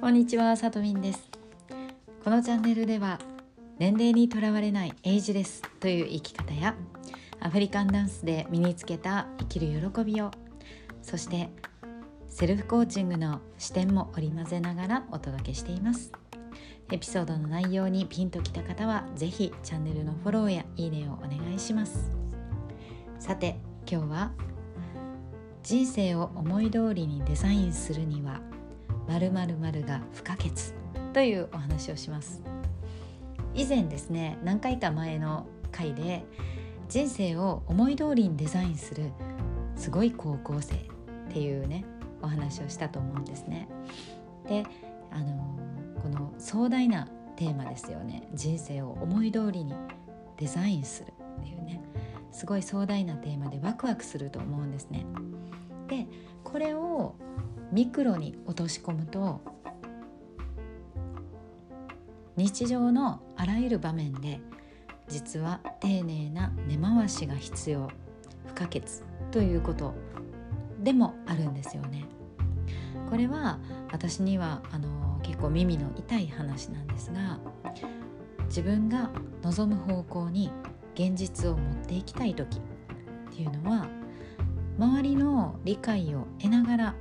こんにちは、さとみんです。このチャンネルでは年齢にとらわれないエイジレスという生き方やアフリカンダンスで身につけた生きる喜びをそしてセルフコーチングの視点も織り交ぜながらお届けしています。エピソードの内容にピンときた方は是非チャンネルのフォローやいいねをお願いします。さて今日は人生を思い通りにデザインするには〇〇が不可欠というお話をします。以前ですね何回か前の回で人生を思い通りにデザインするすごい高校生っていうねお話をしたと思うんですね。であのこの壮大なテーマですよね。人生を思い通りにデザインするっていうね。すごい壮大なテーマでワクワクすると思うんですね。でこれをミクロに落とし込むと日常のあらゆる場面で実は丁寧な根回しが必要不可欠ということでもあるんですよね。これは私にはあの結構耳の痛い話なんですが自分が望む方向に現実を持っていきたい時っていうのは周りの理解を得ながら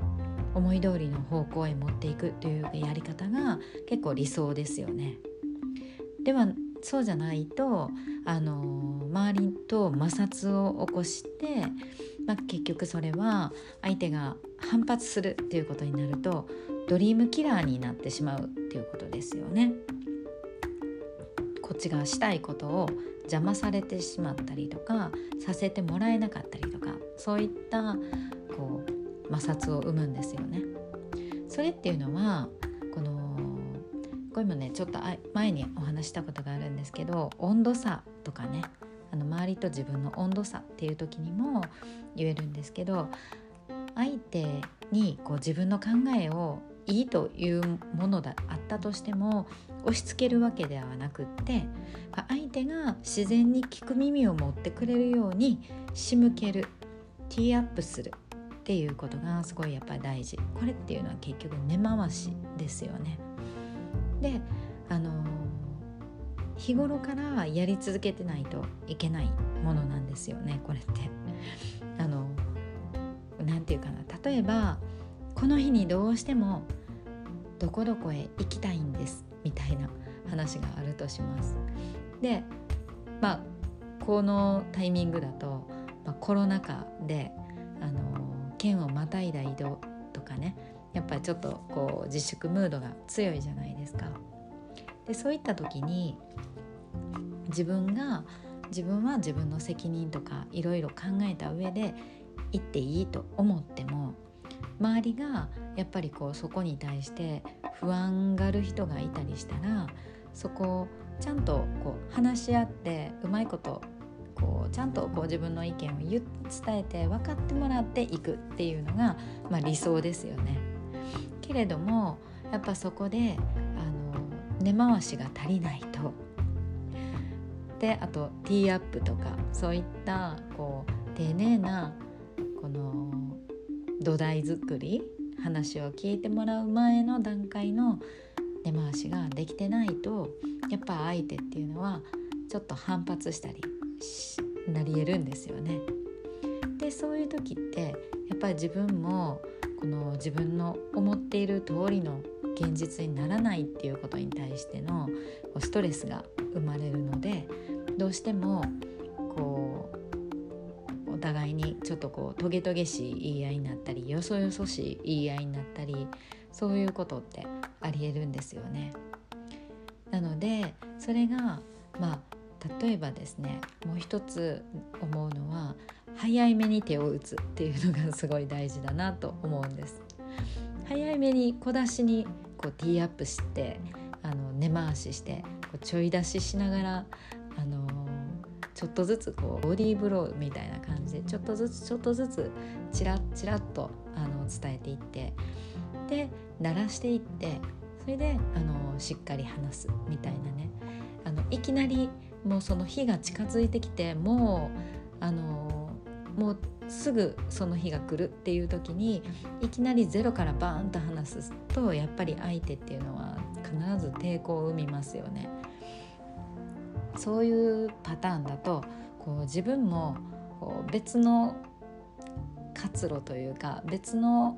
思い通りの方向へ持っていくというやり方が結構理想ですよね。ではそうじゃないとあの周りと摩擦を起こして、まあ、結局それは相手が反発するっていうことになるとドリームキラーになってしまうっていうことですよね。こっちがしたいことを邪魔されてしまったりとかさせてもらえなかったりとかそういったこう摩擦を生むんですよね。それっていうのはこのこれもねちょっと前にお話したことがあるんですけど温度差とかねあの周りと自分の温度差っていう時にも言えるんですけど相手にこう自分の考えをいいというものだあったとしても押し付けるわけではなくって相手が自然に聞く耳を持ってくれるように仕向けるティーアップするっていうことがすごいやっぱり大事これっていうのは結局根回しですよね。であの日頃からやり続けてないといけないものなんですよねこれって。あのなていうかな例えばこの日にどうしてもどこどこへ行きたいんですみたいな話があるとします。でまあこのタイミングだと、まあ、コロナ禍であの県をまたいだ移動とかねやっぱりちょっとこう自粛ムードが強いじゃないですか。でそういった時に自分が自分は自分の責任とかいろいろ考えた上で行っていいと思っても周りがやっぱりこうそこに対して不安がる人がいたりしたらそこをちゃんとこう話し合ってうまいことこうちゃんとこう自分の意見を伝えて分かってもらっていくっていうのが、まあ、理想ですよね。けれどもやっぱそこであの根回しが足りないと。であとティーアップとかそういったこう丁寧なこの土台作り話を聞いてもらう前の段階の根回しができてないとやっぱ相手っていうのはちょっと反発したりなり得るんですよね。でそういう時ってやっぱり自分もこの自分の思っている通りの現実にならないっていうことに対してのストレスが生まれるのでどうしてもこうお互いにちょっとこうトゲトゲしい言い合いになったりよそよそしい言い合いになったりそういうことってありえるんですよね。なのでそれがまあ例えばですねもう一つ思うのは早い目に手を打つっていうのがすごい大事だなと思うんです。早い目に小出しにこうティーアップしてあの根回ししてこうちょい出ししながら、あのちょっとずつこうボディーブローみたいな感じでちょっとずつちょっとずつチラッチラッとあの伝えていってで鳴らしていってそれであのしっかり話すみたいなねあのいきなりもうその日が近づいてきてもうあのもうすぐその日が来るっていう時にいきなりゼロからバーンと話すとやっぱり相手っていうのは必ず抵抗を生みますよね。そういうパターンだとこう自分もこう別の活路というか別の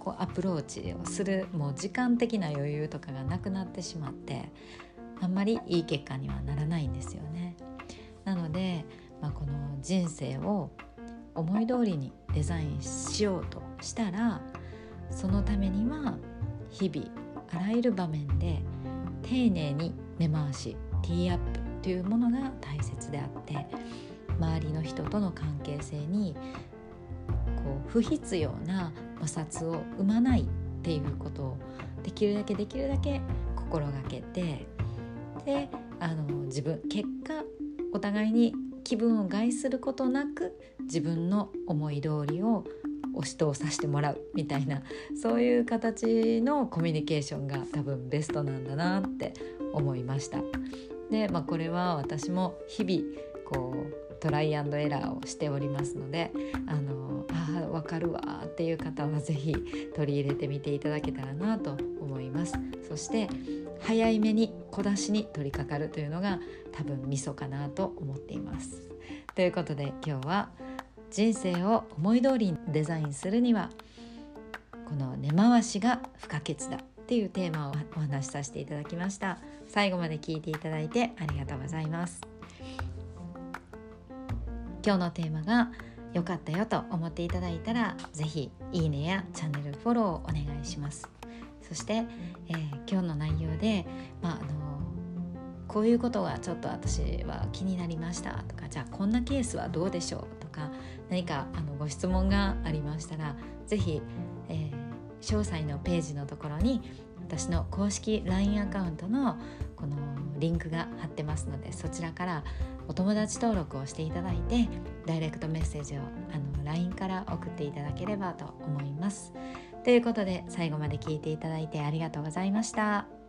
こうアプローチをするもう時間的な余裕とかがなくなってしまってあんまりいい結果にはならないんですよね。なので、まあ、この人生を思い通りにデザインしようとしたらそのためには日々あらゆる場面で丁寧に根回しティーアップというものが大切であって周りの人との関係性にこう不必要な摩擦を生まないっていうことをできるだけできるだけ心がけてであの自分結果お互いに気分を害することなく自分の思い通りを押し通させてもらうみたいなそういう形のコミュニケーションが多分ベストなんだなって思いました。で、まあ、これは私も日々こうトライアンドエラーをしておりますのであのあ分かるわっていう方は是非取り入れてみていただけたらなと思います。そして早いめに小出しに取り掛かるというのが多分ミソかなと思っています。ということで今日は人生を思い通りにデザインするにはこの根回しが不可欠だっていうテーマをお話しさせていただきました。最後まで聞いていただいてありがとうございます。今日のテーマが良かったよと思っていただいたら是非いいねやチャンネルフォローをお願いします。そして、えー、今日の内容で、まあ、あのこういうことがちょっと私は気になりましたとかじゃあこんなケースはどうでしょうとか何かあのご質問がありましたら是非、えー、詳細のページのところに私の公式 LINE アカウントのこのリンクが貼ってますのでそちらからお友達登録をしていただいてダイレクトメッセージをあの LINE から送っていただければと思います。ということで最後まで聞いていただいてありがとうございました。